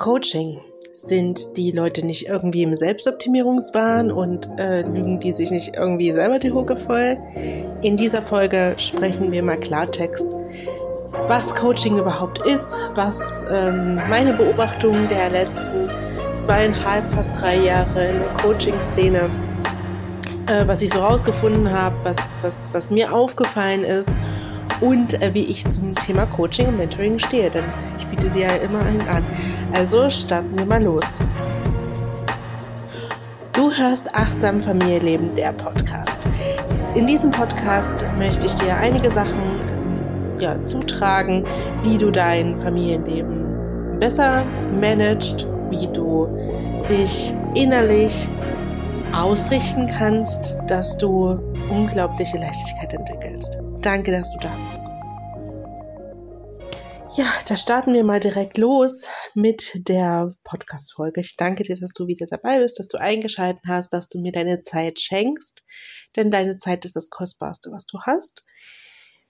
Coaching. Sind die Leute nicht irgendwie im Selbstoptimierungswahn und äh, lügen die sich nicht irgendwie selber die Hucke voll? In dieser Folge sprechen wir mal Klartext, was Coaching überhaupt ist, was ähm, meine Beobachtung der letzten zweieinhalb, fast drei Jahre in der Coaching-Szene, äh, was ich so rausgefunden habe, was, was, was mir aufgefallen ist und äh, wie ich zum Thema Coaching und Mentoring stehe, denn ich biete sie ja immer einen an. Also starten wir mal los. Du hörst Achtsam Familienleben, der Podcast. In diesem Podcast möchte ich dir einige Sachen ja, zutragen, wie du dein Familienleben besser managst, wie du dich innerlich ausrichten kannst, dass du unglaubliche Leichtigkeit entwickelst. Danke, dass du da bist. Ja, da starten wir mal direkt los mit der Podcast-Folge. Ich danke dir, dass du wieder dabei bist, dass du eingeschaltet hast, dass du mir deine Zeit schenkst, denn deine Zeit ist das Kostbarste, was du hast.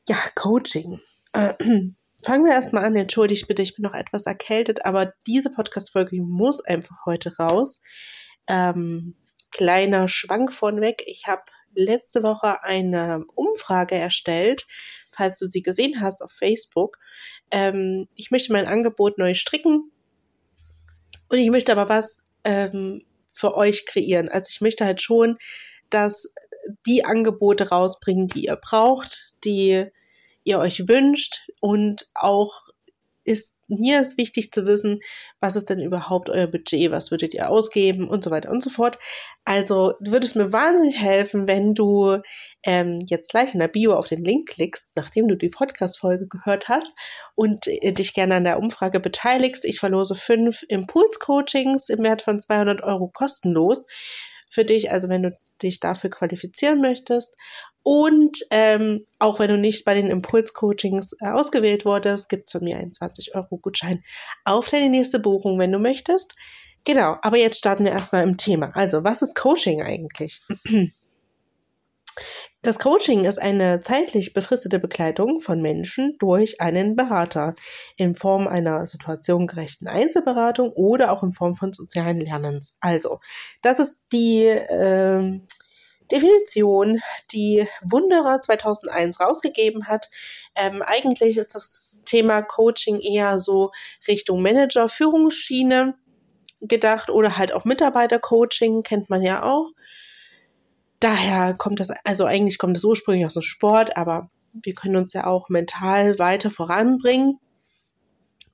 Ja, Coaching. Äh, fangen wir erstmal an. Entschuldigt bitte, ich bin noch etwas erkältet, aber diese Podcast-Folge muss einfach heute raus. Ähm, kleiner Schwank von weg. Ich habe letzte Woche eine Umfrage erstellt, falls du sie gesehen hast auf Facebook. Ähm, ich möchte mein Angebot neu stricken und ich möchte aber was ähm, für euch kreieren. Also ich möchte halt schon, dass die Angebote rausbringen, die ihr braucht, die ihr euch wünscht und auch ist mir ist wichtig zu wissen, was ist denn überhaupt euer Budget, was würdet ihr ausgeben und so weiter und so fort. Also würde es mir wahnsinnig helfen, wenn du ähm, jetzt gleich in der Bio auf den Link klickst, nachdem du die Podcast-Folge gehört hast und äh, dich gerne an der Umfrage beteiligst. Ich verlose fünf Impuls-Coachings im Wert von 200 Euro kostenlos für dich, also wenn du dich dafür qualifizieren möchtest. Und ähm, auch wenn du nicht bei den Impuls-Coachings äh, ausgewählt wurdest, gibt's von mir einen 20-Euro-Gutschein auf deine nächste Buchung, wenn du möchtest. Genau, aber jetzt starten wir erstmal im Thema. Also, was ist Coaching eigentlich? Das Coaching ist eine zeitlich befristete Begleitung von Menschen durch einen Berater in Form einer situationgerechten Einzelberatung oder auch in Form von sozialen Lernens. Also, das ist die äh, Definition, die Wunderer 2001 rausgegeben hat. Ähm, eigentlich ist das Thema Coaching eher so Richtung Manager, Führungsschiene gedacht oder halt auch Mitarbeitercoaching, kennt man ja auch. Daher kommt das, also eigentlich kommt es ursprünglich aus dem Sport, aber wir können uns ja auch mental weiter voranbringen.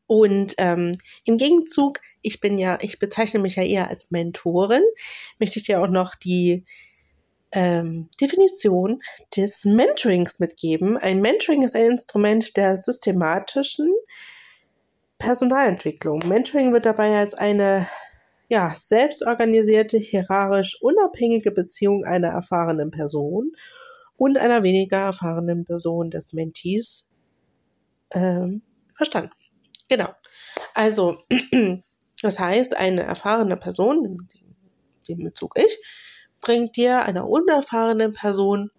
Und ähm, im Gegenzug, ich bin ja, ich bezeichne mich ja eher als Mentorin, möchte ich dir auch noch die ähm, Definition des Mentorings mitgeben. Ein Mentoring ist ein Instrument der systematischen Personalentwicklung. Mentoring wird dabei als eine ja, selbstorganisierte, hierarchisch unabhängige Beziehung einer erfahrenen Person und einer weniger erfahrenen Person des Mentees ähm, verstanden. Genau. Also, das heißt, eine erfahrene Person, in dem Bezug ich, bringt dir einer unerfahrenen Person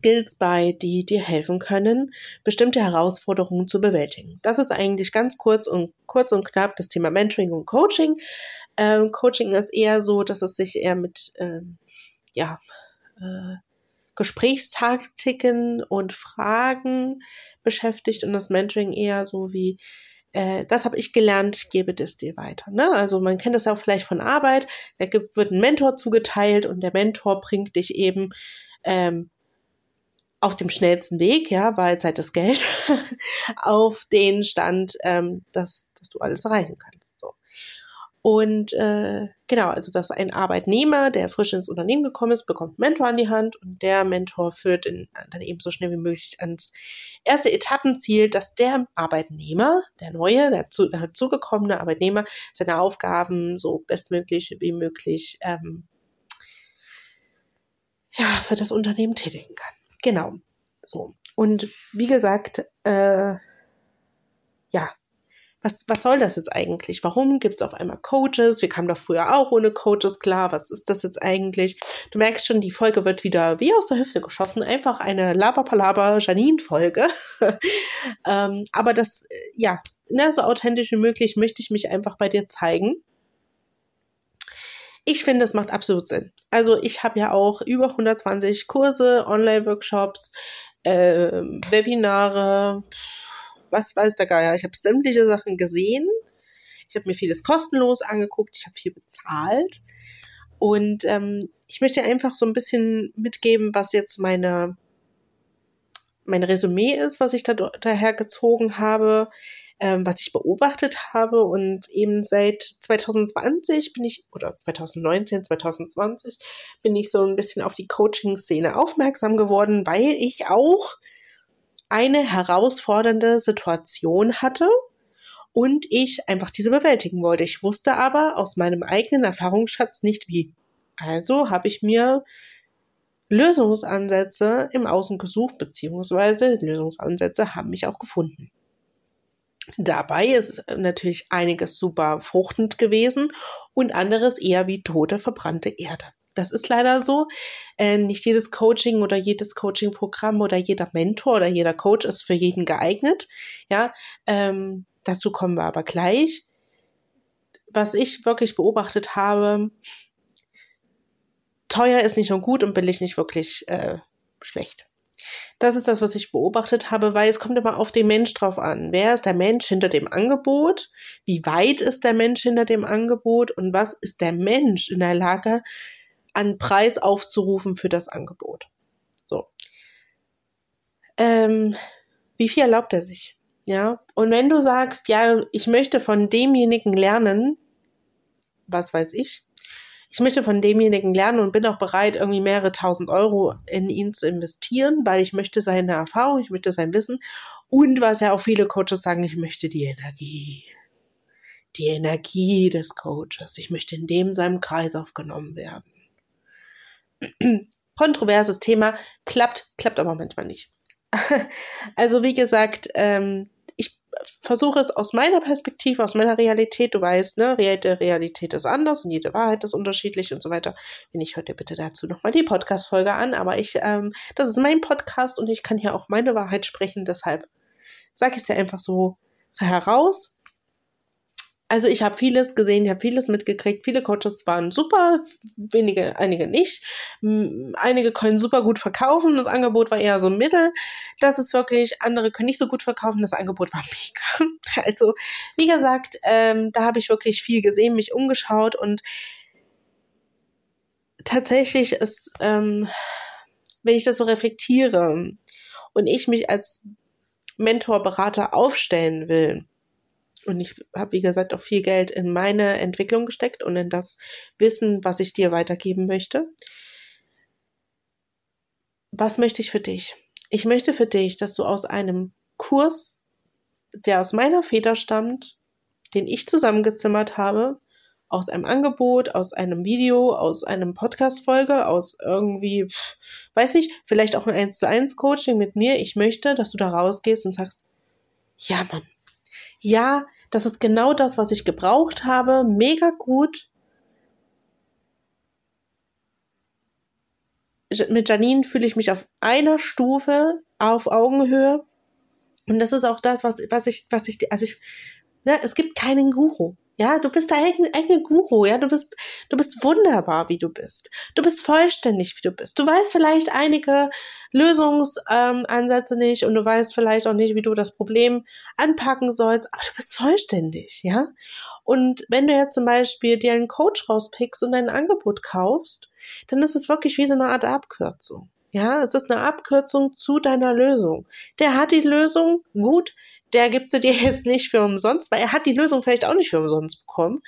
Skills bei, die dir helfen können, bestimmte Herausforderungen zu bewältigen. Das ist eigentlich ganz kurz und kurz und knapp das Thema Mentoring und Coaching. Ähm, Coaching ist eher so, dass es sich eher mit ähm, ja, äh, Gesprächstaktiken und Fragen beschäftigt und das Mentoring eher so wie äh, das habe ich gelernt, gebe das dir weiter. Ne? Also man kennt das ja auch vielleicht von Arbeit, da gibt, wird ein Mentor zugeteilt und der Mentor bringt dich eben ähm, auf dem schnellsten Weg, ja, weil Zeit ist Geld, auf den Stand, ähm, dass, dass du alles erreichen kannst. Und äh, genau, also dass ein Arbeitnehmer, der frisch ins Unternehmen gekommen ist, bekommt einen Mentor an die Hand und der Mentor führt in, dann eben so schnell wie möglich ans erste Etappenziel, dass der Arbeitnehmer, der neue, der, zu, der zugekommene Arbeitnehmer, seine Aufgaben so bestmöglich wie möglich ähm, ja, für das Unternehmen tätigen kann. Genau. So. Und wie gesagt, äh, ja, was, was soll das jetzt eigentlich? Warum gibt es auf einmal Coaches? Wir kamen doch früher auch ohne Coaches klar. Was ist das jetzt eigentlich? Du merkst schon, die Folge wird wieder wie aus der Hüfte geschossen. Einfach eine Laberpalaber-Janine-Folge. ähm, aber das, äh, ja, ne, so authentisch wie möglich möchte ich mich einfach bei dir zeigen. Ich finde, es macht absolut Sinn. Also ich habe ja auch über 120 Kurse, Online-Workshops, äh, Webinare, was weiß der Geier. Ich habe sämtliche Sachen gesehen. Ich habe mir vieles kostenlos angeguckt. Ich habe viel bezahlt. Und ähm, ich möchte einfach so ein bisschen mitgeben, was jetzt meine mein Resümee ist, was ich da daher gezogen habe, ähm, was ich beobachtet habe. Und eben seit 2020 bin ich, oder 2019, 2020, bin ich so ein bisschen auf die Coaching-Szene aufmerksam geworden, weil ich auch eine herausfordernde Situation hatte und ich einfach diese bewältigen wollte. Ich wusste aber aus meinem eigenen Erfahrungsschatz nicht wie. Also habe ich mir Lösungsansätze im Außen gesucht, beziehungsweise Lösungsansätze haben mich auch gefunden. Dabei ist natürlich einiges super fruchtend gewesen und anderes eher wie tote, verbrannte Erde. Das ist leider so. Äh, nicht jedes Coaching oder jedes Coaching-Programm oder jeder Mentor oder jeder Coach ist für jeden geeignet. Ja, ähm, dazu kommen wir aber gleich. Was ich wirklich beobachtet habe, teuer ist nicht nur gut und billig nicht wirklich äh, schlecht. Das ist das, was ich beobachtet habe, weil es kommt immer auf den Mensch drauf an. Wer ist der Mensch hinter dem Angebot? Wie weit ist der Mensch hinter dem Angebot? Und was ist der Mensch in der Lage, an Preis aufzurufen für das Angebot. So. Ähm, wie viel erlaubt er sich? Ja. Und wenn du sagst, ja, ich möchte von demjenigen lernen, was weiß ich, ich möchte von demjenigen lernen und bin auch bereit, irgendwie mehrere tausend Euro in ihn zu investieren, weil ich möchte seine Erfahrung, ich möchte sein Wissen und was ja auch viele Coaches sagen, ich möchte die Energie. Die Energie des Coaches. Ich möchte in dem seinem Kreis aufgenommen werden. kontroverses Thema, klappt, klappt aber manchmal nicht. also wie gesagt, ähm, ich versuche es aus meiner Perspektive, aus meiner Realität, du weißt, ne, jede Realität ist anders und jede Wahrheit ist unterschiedlich und so weiter. Wenn ich heute bitte dazu nochmal die Podcast-Folge an, aber ich, ähm, das ist mein Podcast und ich kann hier auch meine Wahrheit sprechen, deshalb sage ich es dir einfach so heraus. Also ich habe vieles gesehen, ich habe vieles mitgekriegt. Viele Coaches waren super, wenige, einige nicht. Einige können super gut verkaufen. Das Angebot war eher so mittel. Das ist wirklich, andere können nicht so gut verkaufen. Das Angebot war mega. Also wie gesagt, ähm, da habe ich wirklich viel gesehen, mich umgeschaut und tatsächlich ist, ähm, wenn ich das so reflektiere und ich mich als Mentor, Berater aufstellen will, und ich habe, wie gesagt, auch viel Geld in meine Entwicklung gesteckt und in das Wissen, was ich dir weitergeben möchte. Was möchte ich für dich? Ich möchte für dich, dass du aus einem Kurs, der aus meiner Feder stammt, den ich zusammengezimmert habe, aus einem Angebot, aus einem Video, aus einem Podcast-Folge, aus irgendwie, weiß ich, vielleicht auch ein 1 zu 1 Coaching mit mir. Ich möchte, dass du da rausgehst und sagst, ja, Mann, ja, das ist genau das, was ich gebraucht habe, mega gut. Mit Janine fühle ich mich auf einer Stufe, auf Augenhöhe. Und das ist auch das, was, was ich, was ich, also ich, ja, es gibt keinen Guru. Ja, du bist der eigene, eigene Guru, ja, du bist, du bist wunderbar, wie du bist. Du bist vollständig, wie du bist. Du weißt vielleicht einige Lösungsansätze ähm, nicht und du weißt vielleicht auch nicht, wie du das Problem anpacken sollst, aber du bist vollständig, ja. Und wenn du jetzt zum Beispiel dir einen Coach rauspickst und ein Angebot kaufst, dann ist es wirklich wie so eine Art Abkürzung. Ja, es ist eine Abkürzung zu deiner Lösung. Der hat die Lösung, gut, der gibt sie dir jetzt nicht für umsonst, weil er hat die Lösung vielleicht auch nicht für umsonst bekommen.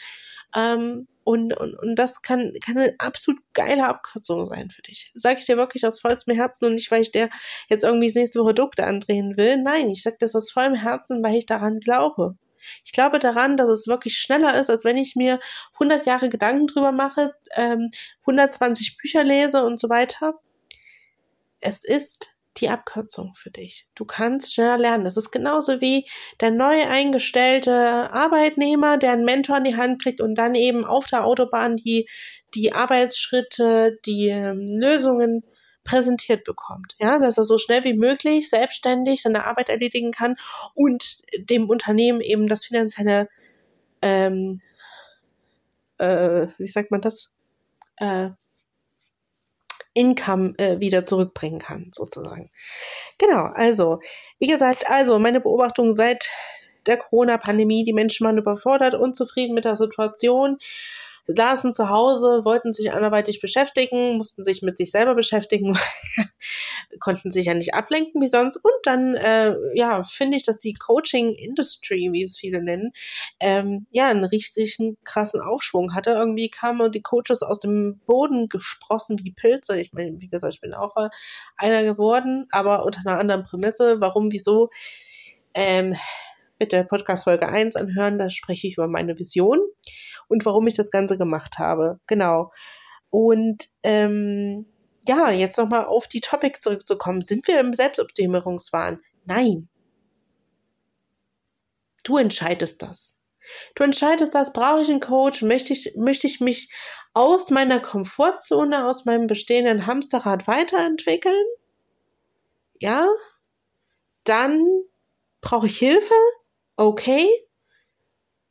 Ähm, und, und, und das kann, kann eine absolut geile Abkürzung sein für dich. Sag ich dir wirklich aus vollstem Herzen und nicht, weil ich dir jetzt irgendwie das nächste Produkt andrehen will. Nein, ich sag das aus vollem Herzen, weil ich daran glaube. Ich glaube daran, dass es wirklich schneller ist, als wenn ich mir 100 Jahre Gedanken drüber mache, ähm, 120 Bücher lese und so weiter. Es ist die Abkürzung für dich. Du kannst schneller lernen. Das ist genauso wie der neu eingestellte Arbeitnehmer, der einen Mentor in die Hand kriegt und dann eben auf der Autobahn die, die Arbeitsschritte, die ähm, Lösungen präsentiert bekommt. Ja, dass er so schnell wie möglich selbstständig seine Arbeit erledigen kann und dem Unternehmen eben das finanzielle, ähm, äh, wie sagt man das? Äh, Income äh, wieder zurückbringen kann, sozusagen. Genau, also, wie gesagt, also meine Beobachtung seit der Corona-Pandemie, die Menschen waren überfordert, unzufrieden mit der Situation saßen zu Hause, wollten sich anderweitig beschäftigen, mussten sich mit sich selber beschäftigen, konnten sich ja nicht ablenken wie sonst. Und dann, äh, ja, finde ich, dass die Coaching-Industry, wie es viele nennen, ähm, ja, einen richtigen krassen Aufschwung hatte. Irgendwie kamen die Coaches aus dem Boden gesprossen wie Pilze. Ich meine, wie gesagt, ich bin auch einer geworden, aber unter einer anderen Prämisse. Warum, wieso? Ähm, bitte Podcast Folge 1 anhören, da spreche ich über meine Vision und warum ich das Ganze gemacht habe. Genau. Und ähm, ja, jetzt nochmal auf die Topic zurückzukommen. Sind wir im Selbstoptimierungswahn? Nein. Du entscheidest das. Du entscheidest das, brauche ich einen Coach, möchte ich, möchte ich mich aus meiner Komfortzone, aus meinem bestehenden Hamsterrad weiterentwickeln? Ja? Dann brauche ich Hilfe? Okay,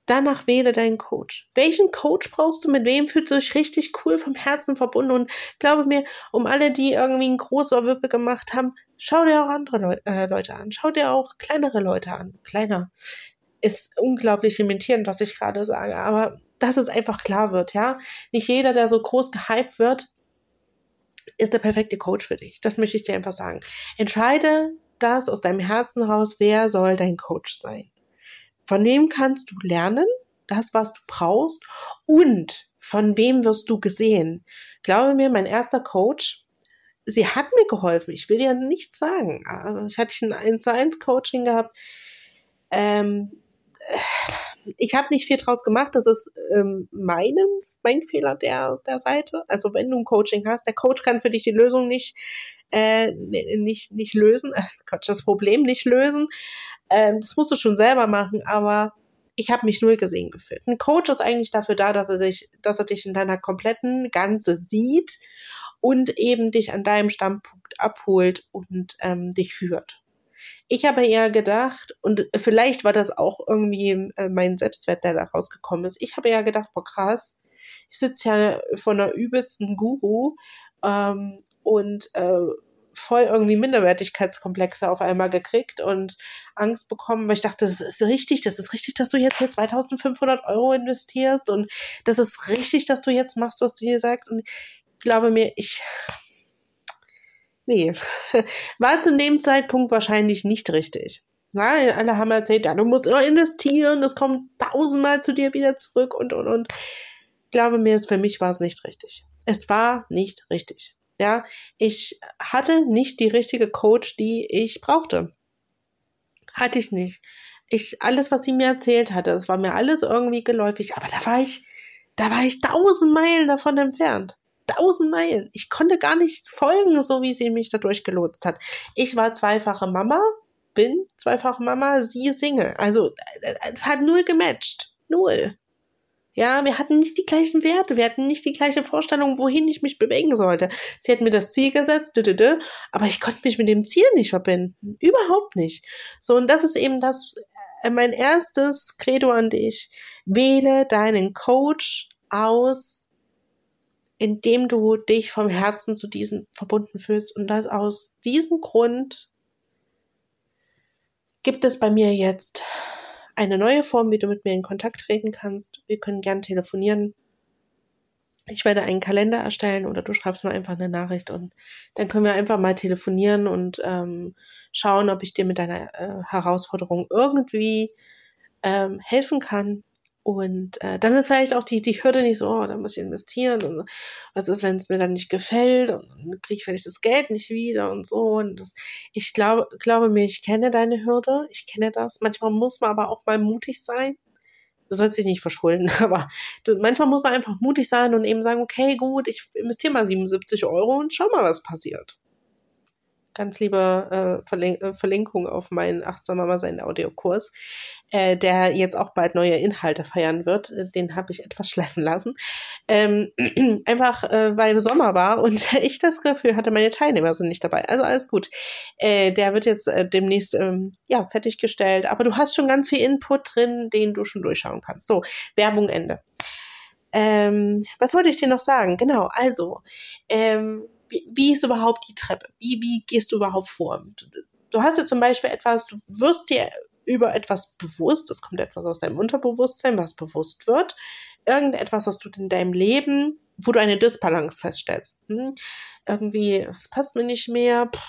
danach wähle deinen Coach. Welchen Coach brauchst du? Mit wem fühlst du dich richtig cool vom Herzen verbunden? Und glaube mir, um alle, die irgendwie ein großer Wippe gemacht haben, schau dir auch andere Leu äh, Leute an. Schau dir auch kleinere Leute an. Kleiner ist unglaublich limitierend, was ich gerade sage, aber dass es einfach klar wird, ja. Nicht jeder, der so groß gehypt wird, ist der perfekte Coach für dich. Das möchte ich dir einfach sagen. Entscheide das aus deinem Herzen raus, wer soll dein Coach sein. Von wem kannst du lernen, das, was du brauchst, und von wem wirst du gesehen? Glaube mir, mein erster Coach, sie hat mir geholfen. Ich will dir nichts sagen. Ich hatte ein 1 zu 1 Coaching gehabt. Ähm, ich habe nicht viel draus gemacht. Das ist ähm, mein, mein Fehler der, der Seite. Also wenn du ein Coaching hast, der Coach kann für dich die Lösung nicht, äh, nicht, nicht lösen, äh, Quatsch, das Problem nicht lösen. Ähm, das musst du schon selber machen, aber ich habe mich null gesehen gefühlt. Ein Coach ist eigentlich dafür da, dass er sich, dass er dich in deiner kompletten Ganze sieht und eben dich an deinem Standpunkt abholt und ähm, dich führt. Ich habe eher gedacht, und vielleicht war das auch irgendwie äh, mein Selbstwert, der da rausgekommen ist. Ich habe eher gedacht, boah krass, ich sitze ja von einer übelsten Guru ähm, und äh, voll irgendwie Minderwertigkeitskomplexe auf einmal gekriegt und Angst bekommen, weil ich dachte, das ist richtig, das ist richtig, dass du jetzt hier 2500 Euro investierst und das ist richtig, dass du jetzt machst, was du hier sagst und ich glaube mir, ich, nee, war zu dem Zeitpunkt wahrscheinlich nicht richtig. Na, alle haben erzählt, ja, du musst immer investieren, das kommt tausendmal zu dir wieder zurück und, und, und. Ich glaube mir, für mich war es nicht richtig. Es war nicht richtig. Ja, ich hatte nicht die richtige Coach, die ich brauchte. Hatte ich nicht. Ich, alles, was sie mir erzählt hatte, es war mir alles irgendwie geläufig, aber da war ich, da war ich tausend Meilen davon entfernt. Tausend Meilen. Ich konnte gar nicht folgen, so wie sie mich da durchgelotst hat. Ich war zweifache Mama, bin zweifache Mama, sie singe. Also, es hat null gematcht. Null. Ja, wir hatten nicht die gleichen Werte, wir hatten nicht die gleiche Vorstellung, wohin ich mich bewegen sollte. Sie hat mir das Ziel gesetzt, dü, dü, dü, aber ich konnte mich mit dem Ziel nicht verbinden. Überhaupt nicht. So, und das ist eben das, äh, mein erstes Credo an dich. Wähle deinen Coach aus, indem du dich vom Herzen zu diesem verbunden fühlst. Und das aus diesem Grund gibt es bei mir jetzt eine neue Form, wie du mit mir in Kontakt treten kannst. Wir können gern telefonieren. Ich werde einen Kalender erstellen oder du schreibst mir einfach eine Nachricht und dann können wir einfach mal telefonieren und ähm, schauen, ob ich dir mit deiner äh, Herausforderung irgendwie ähm, helfen kann. Und äh, dann ist vielleicht auch die, die Hürde nicht so, oh, da muss ich investieren und was ist, wenn es mir dann nicht gefällt und dann kriege ich vielleicht das Geld nicht wieder und so. Und das, ich glaube, glaube mir, ich kenne deine Hürde, ich kenne das. Manchmal muss man aber auch mal mutig sein. Du sollst dich nicht verschulden, aber du, manchmal muss man einfach mutig sein und eben sagen, okay, gut, ich investiere mal 77 Euro und schau mal, was passiert. Ganz liebe äh, Verlink äh, Verlinkung auf meinen Achtsam Mama sein Audiokurs, äh, der jetzt auch bald neue Inhalte feiern wird. Äh, den habe ich etwas schleifen lassen. Ähm, einfach, äh, weil Sommer war und ich das Gefühl hatte, meine Teilnehmer sind nicht dabei. Also alles gut. Äh, der wird jetzt äh, demnächst ähm, ja, fertiggestellt. Aber du hast schon ganz viel Input drin, den du schon durchschauen kannst. So, Werbung Ende. Ähm, was wollte ich dir noch sagen? Genau, also, ähm, wie, wie ist überhaupt die Treppe? Wie, wie gehst du überhaupt vor? Du, du hast ja zum Beispiel etwas, du wirst dir über etwas bewusst, es kommt etwas aus deinem Unterbewusstsein, was bewusst wird, irgendetwas, was du in deinem Leben, wo du eine Disbalance feststellst. Hm? Irgendwie, es passt mir nicht mehr, Puh,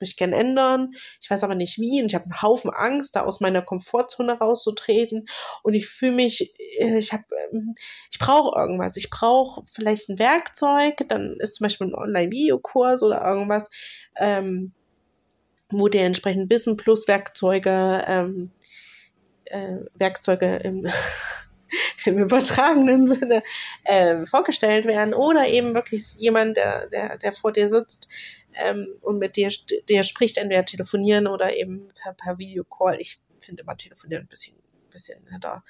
möchte ich gerne ändern. Ich weiß aber nicht wie und ich habe einen Haufen Angst, da aus meiner Komfortzone rauszutreten und ich fühle mich, äh, ich habe, ähm, ich brauche irgendwas. Ich brauche vielleicht ein Werkzeug, dann ist zum Beispiel ein Online-Videokurs oder irgendwas, ähm, wo dir entsprechend Wissen plus Werkzeuge, ähm, äh, Werkzeuge im im übertragenen Sinne äh, vorgestellt werden oder eben wirklich jemand, der, der, der vor dir sitzt ähm, und mit dir, dir spricht, entweder telefonieren oder eben per, per Videocall. Ich finde immer telefonieren ein bisschen, bisschen netter.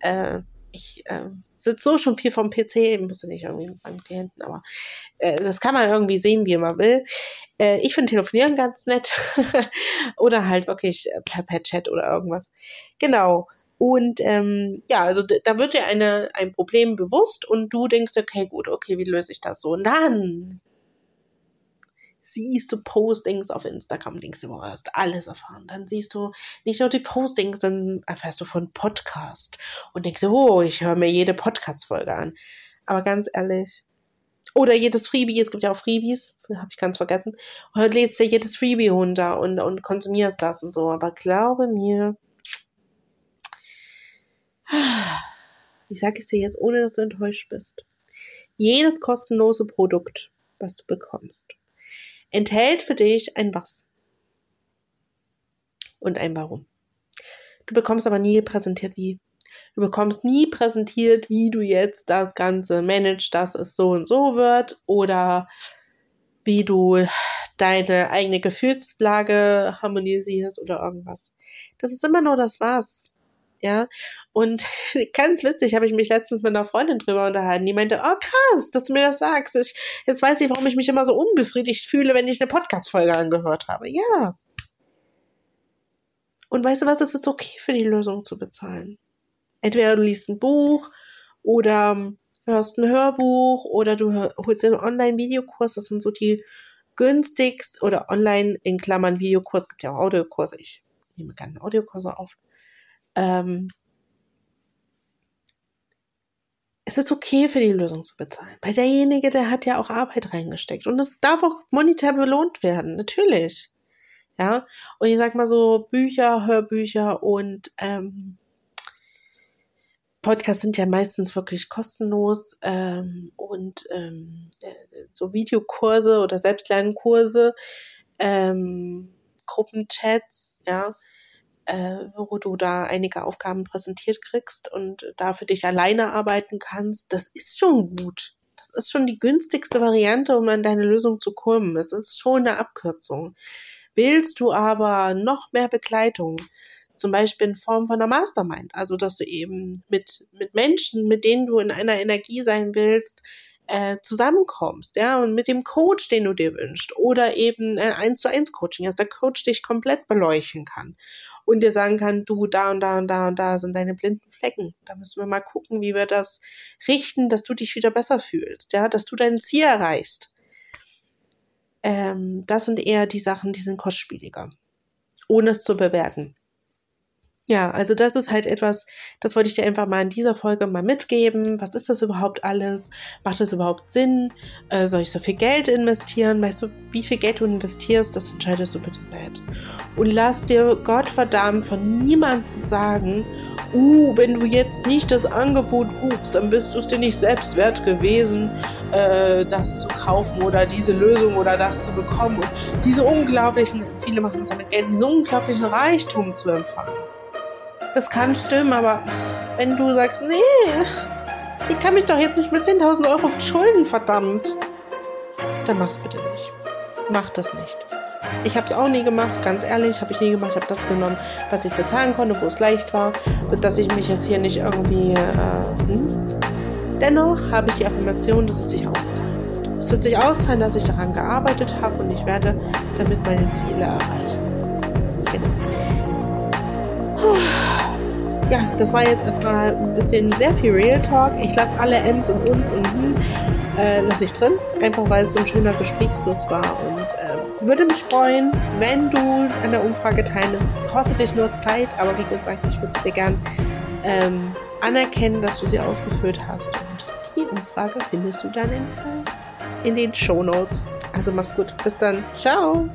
Äh, ich äh, sitze so schon viel vom PC, müsste nicht irgendwie mit meinem Klienten, aber äh, das kann man irgendwie sehen, wie man will. Äh, ich finde Telefonieren ganz nett oder halt wirklich äh, per, per Chat oder irgendwas. Genau. Und ähm, ja, also da wird dir eine, ein Problem bewusst und du denkst, okay, gut, okay, wie löse ich das so? Und dann siehst du Postings auf Instagram, denkst du, du hast alles erfahren. Dann siehst du nicht nur die Postings, dann erfährst du von Podcast und denkst, oh, ich höre mir jede Podcast-Folge an. Aber ganz ehrlich, oder jedes Freebie, es gibt ja auch Freebies, habe ich ganz vergessen. Und lädst dir jedes Freebie runter und, und konsumierst das und so. Aber glaube mir, ich sage es dir jetzt, ohne dass du enttäuscht bist. Jedes kostenlose Produkt, was du bekommst, enthält für dich ein Was und ein Warum. Du bekommst aber nie präsentiert, wie. Du bekommst nie präsentiert, wie du jetzt das Ganze managst, dass es so und so wird oder wie du deine eigene Gefühlslage harmonisierst oder irgendwas. Das ist immer nur das Was ja. Und ganz witzig, habe ich mich letztens mit einer Freundin drüber unterhalten, die meinte, oh krass, dass du mir das sagst. Ich, jetzt weiß ich, warum ich mich immer so unbefriedigt fühle, wenn ich eine Podcast-Folge angehört habe. Ja. Und weißt du was, es ist okay für die Lösung zu bezahlen. Entweder du liest ein Buch oder hörst ein Hörbuch oder du holst einen Online-Videokurs, das sind so die günstigst oder online in Klammern Videokurs, gibt ja auch Audiokurse, ich nehme gerne Audiokurse auf ähm, es ist okay für die Lösung zu bezahlen. Weil derjenige, der hat ja auch Arbeit reingesteckt. Und es darf auch monetär belohnt werden, natürlich. Ja. Und ich sag mal so, Bücher, Hörbücher und ähm, Podcasts sind ja meistens wirklich kostenlos ähm, und ähm, äh, so Videokurse oder Selbstlernkurse, ähm, Gruppenchats, ja, äh, wo du da einige Aufgaben präsentiert kriegst und da für dich alleine arbeiten kannst, das ist schon gut. Das ist schon die günstigste Variante, um an deine Lösung zu kommen. Das ist schon eine Abkürzung. Willst du aber noch mehr Begleitung, zum Beispiel in Form von einer Mastermind, also dass du eben mit, mit Menschen, mit denen du in einer Energie sein willst, äh, zusammenkommst, ja, und mit dem Coach, den du dir wünschst, oder eben ein 1 zu 1 Coaching, dass der Coach dich komplett beleuchten kann und dir sagen kann, du, da und da und da und da sind deine blinden Flecken. Da müssen wir mal gucken, wie wir das richten, dass du dich wieder besser fühlst, ja, dass du dein Ziel erreichst. Ähm, das sind eher die Sachen, die sind kostspieliger, ohne es zu bewerten. Ja, also das ist halt etwas, das wollte ich dir einfach mal in dieser Folge mal mitgeben. Was ist das überhaupt alles? Macht das überhaupt Sinn? Äh, soll ich so viel Geld investieren? Weißt du, wie viel Geld du investierst, das entscheidest du bitte selbst. Und lass dir Gottverdammt von niemandem sagen, uh, wenn du jetzt nicht das Angebot buchst, dann bist du es dir nicht selbst wert gewesen, äh, das zu kaufen oder diese Lösung oder das zu bekommen und diese unglaublichen, viele machen es ja mit Geld, diesen unglaublichen Reichtum zu empfangen. Das kann stimmen, aber wenn du sagst, nee, ich kann mich doch jetzt nicht mit 10.000 Euro verschulden, verdammt, dann mach's bitte nicht. Mach das nicht. Ich habe es auch nie gemacht, ganz ehrlich, habe ich nie gemacht. Ich habe das genommen, was ich bezahlen konnte, wo es leicht war, dass ich mich jetzt hier nicht irgendwie. Äh, hm. Dennoch habe ich die Affirmation, dass es sich auszahlen wird. Es wird sich auszahlen, dass ich daran gearbeitet habe und ich werde damit meine Ziele erreichen. Genau. Ja, das war jetzt erstmal ein bisschen sehr viel Real Talk. Ich lasse alle M's und uns und hm, äh, lasse ich drin, einfach weil es so ein schöner Gesprächsfluss war und äh, würde mich freuen, wenn du an der Umfrage teilnimmst. Kostet dich nur Zeit, aber wie gesagt, ich würde es dir gern ähm, anerkennen, dass du sie ausgeführt hast und die Umfrage findest du dann in, in den Show Notes. Also mach's gut. Bis dann. Ciao.